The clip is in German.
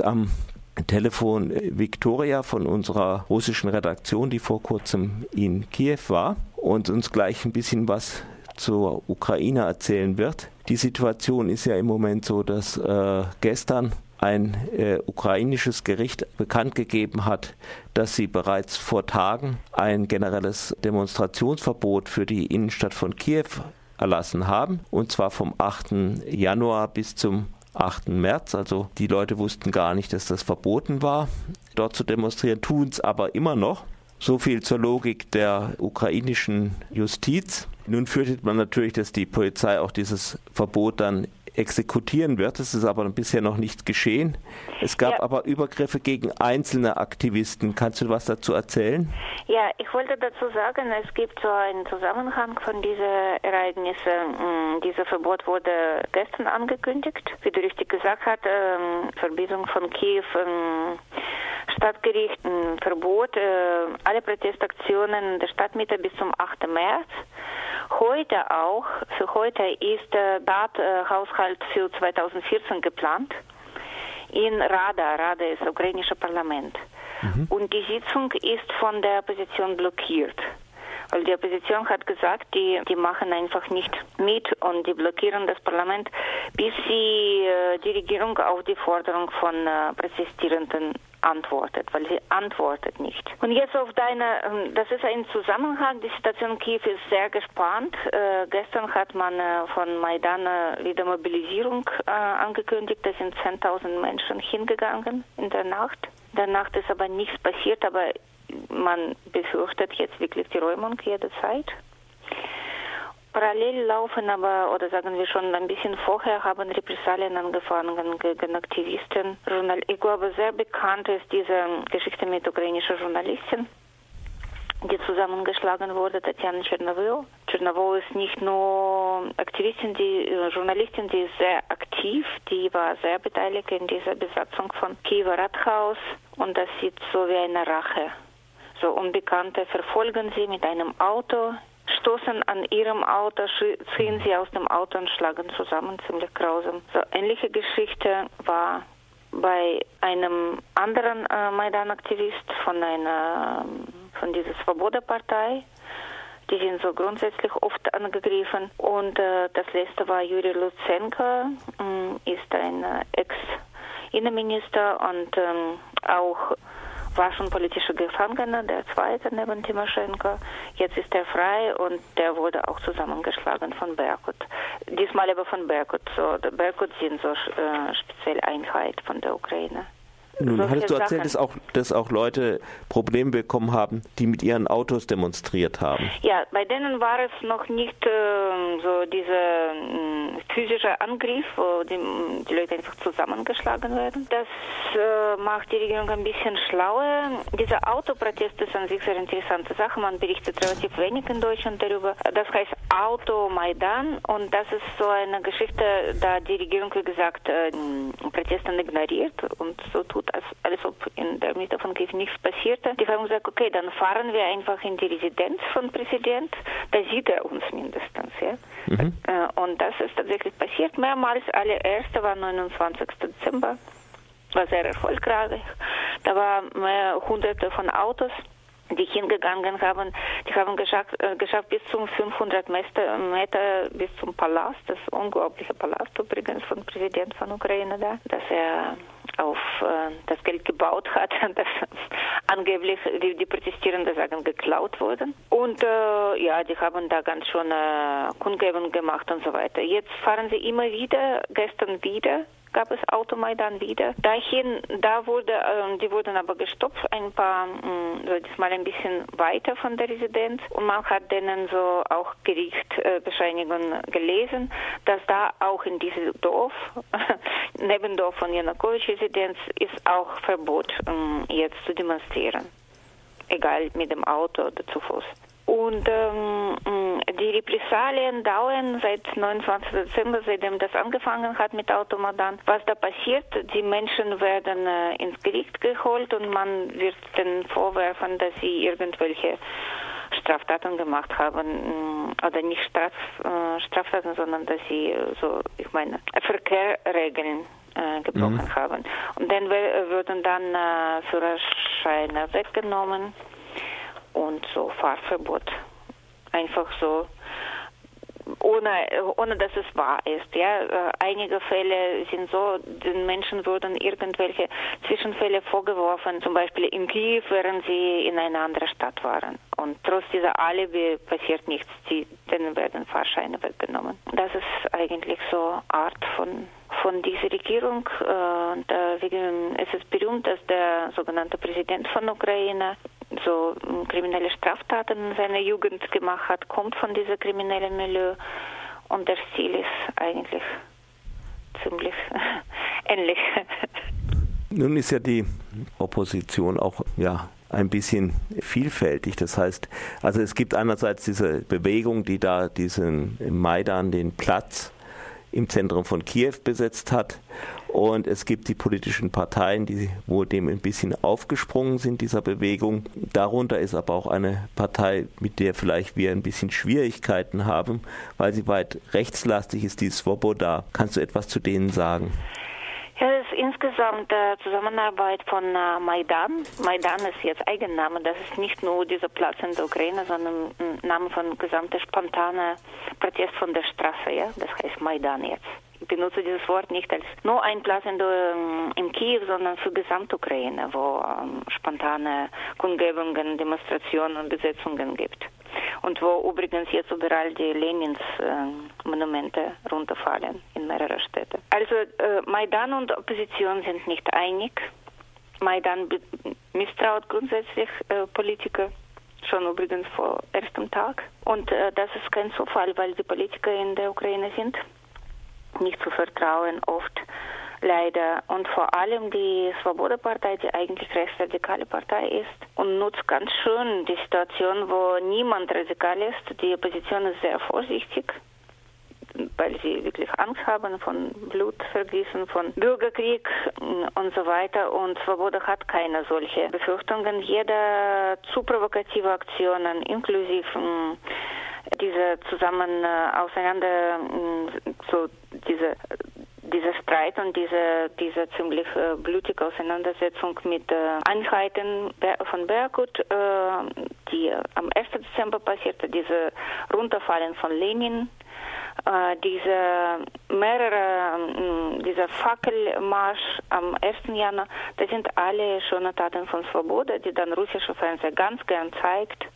am Telefon Viktoria von unserer russischen Redaktion, die vor kurzem in Kiew war und uns gleich ein bisschen was zur Ukraine erzählen wird. Die Situation ist ja im Moment so, dass äh, gestern ein äh, ukrainisches Gericht bekannt gegeben hat, dass sie bereits vor Tagen ein generelles Demonstrationsverbot für die Innenstadt von Kiew erlassen haben, und zwar vom 8. Januar bis zum 8. März. Also die Leute wussten gar nicht, dass das verboten war, dort zu demonstrieren, tun es aber immer noch. So viel zur Logik der ukrainischen Justiz. Nun fürchtet man natürlich, dass die Polizei auch dieses Verbot dann exekutieren wird. Es ist aber bisher noch nicht geschehen. Es gab ja. aber Übergriffe gegen einzelne Aktivisten. Kannst du was dazu erzählen? Ja, ich wollte dazu sagen, es gibt so einen Zusammenhang von diesen Ereignissen. Mm, Dieses Verbot wurde gestern angekündigt. Wie du richtig gesagt hast, ähm, Verbindung von Kiew. Ähm, Stadtgericht ein Verbot, äh, alle Protestaktionen der Stadtmitte bis zum 8. März. Heute auch, für heute ist der Dathaushalt für 2014 geplant in Rada. Rada ist ukrainische Parlament. Mhm. Und die Sitzung ist von der Opposition blockiert. Weil die Opposition hat gesagt, die, die machen einfach nicht mit und die blockieren das Parlament, bis sie äh, die Regierung auf die Forderung von äh, Protestierenden antwortet, weil sie antwortet nicht. Und jetzt auf deine, ähm, das ist ein Zusammenhang, die Situation Kiew ist sehr gespannt. Äh, gestern hat man äh, von Maidan äh, wieder Mobilisierung äh, angekündigt, da sind 10.000 Menschen hingegangen in der Nacht. In der Nacht ist aber nichts passiert, aber man befürchtet jetzt wirklich die Räumung jederzeit. Parallel laufen aber, oder sagen wir schon ein bisschen vorher, haben Repressalien angefangen gegen Aktivisten. Ich glaube, sehr bekannt ist diese Geschichte mit ukrainischer Journalistin, die zusammengeschlagen wurde, Tatjana Tschernowyl. Tschernowyl ist nicht nur Aktivistin, die äh, Journalistin, die ist sehr aktiv, die war sehr beteiligt in dieser Besatzung von Kiewer Rathaus und das sieht so wie eine Rache. So Unbekannte verfolgen sie mit einem Auto stoßen an ihrem Auto, ziehen sie aus dem Auto und schlagen zusammen, ziemlich grausam. So ähnliche Geschichte war bei einem anderen äh, Maidan-Aktivist von einer von dieser Svoboda-Partei. Die sind so grundsätzlich oft angegriffen. Und äh, das letzte war Juri Lutsenko, äh, ist ein äh, Ex-Innenminister und ähm, auch war schon politischer Gefangener, der zweite neben Timoschenko. Jetzt ist er frei und der wurde auch zusammengeschlagen von Berkut. Diesmal aber von Berkut. So, Berkut sind so äh, spezielle Einheit von der Ukraine. Nun hattest du erzählt, dass auch, dass auch Leute Probleme bekommen haben, die mit ihren Autos demonstriert haben. Ja, bei denen war es noch nicht äh, so dieser äh, physische Angriff, wo die, die, Leute einfach zusammengeschlagen werden. Das äh, macht die Regierung ein bisschen schlauer. Dieser Autoprotest ist an sich sehr interessante Sache. Man berichtet relativ wenig in Deutschland darüber. Das heißt Auto Maidan und das ist so eine Geschichte, da die Regierung, wie gesagt, äh, Protesten ignoriert und so tut als, ob in der Mitte von Kiew nichts passierte. Die haben gesagt, okay, dann fahren wir einfach in die Residenz von Präsident, da sieht er uns mindestens. Ja? Mhm. Und das ist tatsächlich passiert mehrmals. Allererste war 29. Dezember, war sehr erfolgreich. Da waren mehr hunderte von Autos die hingegangen haben, die haben geschafft, geschafft bis zum 500 Meter, Meter bis zum Palast, das unglaubliche Palast übrigens von Präsident von Ukraine da, dass er auf äh, das Geld gebaut hat, das angeblich die, die Protestierenden sagen geklaut wurden. Und äh, ja, die haben da ganz schon äh, Kundgebung gemacht und so weiter. Jetzt fahren sie immer wieder, gestern wieder gab es Automaidan wieder. Dahin, da wurde, äh, die wurden aber gestoppt, ein paar, mh, mm, so diesmal ein bisschen weiter von der Residenz und man hat denen so auch Gerichtsbescheinigungen gelesen, dass da auch in diesem Dorf, neben Dorf von Janukowitsch-Residenz, ist auch Verbot, äh, jetzt zu demonstrieren. Egal mit dem Auto oder zu Fuß. Und ähm, die Repressalien dauern seit 29. Dezember, seitdem das angefangen hat mit Automadan. Was da passiert, die Menschen werden äh, ins Gericht geholt und man wird den vorwerfen, dass sie irgendwelche Straftaten gemacht haben, mm, oder nicht Straf, äh, Straftaten, sondern dass sie äh, so, ich meine, Verkehrregeln äh, gebrochen mhm. haben. Und dann würden dann äh, Führerscheine weggenommen und so Fahrverbot. Einfach so ohne, ohne dass es wahr ist. Ja, äh, einige Fälle sind so, den Menschen wurden irgendwelche Zwischenfälle vorgeworfen, zum Beispiel in Kiew, während sie in einer anderen Stadt waren. Und trotz dieser Alibi passiert nichts, die, denen werden Fahrscheine weggenommen. Das ist eigentlich so Art von von dieser Regierung. Äh, äh, es ist berühmt, dass der sogenannte Präsident von Ukraine so hm, kriminelle Straftaten in seiner Jugend gemacht hat, kommt von diesem kriminellen Milieu und der Stil ist eigentlich ziemlich ähnlich. Nun ist ja die Opposition auch ja ein bisschen vielfältig. Das heißt, also es gibt einerseits diese Bewegung, die da diesen Maidan den Platz im Zentrum von Kiew besetzt hat. Und es gibt die politischen Parteien, die wohl dem ein bisschen aufgesprungen sind, dieser Bewegung. Darunter ist aber auch eine Partei, mit der vielleicht wir ein bisschen Schwierigkeiten haben, weil sie weit rechtslastig ist, die Svoboda. Kannst du etwas zu denen sagen? Ja, das ist insgesamt äh, Zusammenarbeit von äh, Maidan. Maidan ist jetzt Eigenname. Das ist nicht nur dieser Platz in der Ukraine, sondern ein Name von gesamter spontaner Protest von der Straße. Ja, das heißt Maidan jetzt. Benutze dieses Wort nicht als nur ein Platz in, in Kiew, sondern für Gesamtukraine, wo ähm, spontane Kundgebungen, Demonstrationen und Besetzungen gibt und wo übrigens jetzt überall die Lenins-Monumente äh, runterfallen in mehrere Städte. Also äh, Maidan und Opposition sind nicht einig. Maidan misstraut grundsätzlich äh, Politiker schon übrigens vor erstem Tag. Und äh, das ist kein Zufall, weil die Politiker in der Ukraine sind nicht zu vertrauen oft leider. Und vor allem die Svoboda-Partei, die eigentlich rechtsradikale Partei ist und nutzt ganz schön die Situation, wo niemand radikal ist. Die Opposition ist sehr vorsichtig weil sie wirklich Angst haben von Blutvergießen, von Bürgerkrieg und so weiter. Und Svoboda hat keine solche Befürchtungen. Jede zu provokative Aktionen, inklusive diese zusammen äh, auseinander so diese dieser Streit und diese, diese ziemlich äh, blutige Auseinandersetzung mit äh, Einheiten von Berkut, äh, die am 1. Dezember passierte, diese Runterfallen von Lenin, äh, diese mehrere, äh, dieser Fackelmarsch am 1. Januar, das sind alle schöne Taten von Svoboda, die dann russische Fernsehen ganz gern zeigt.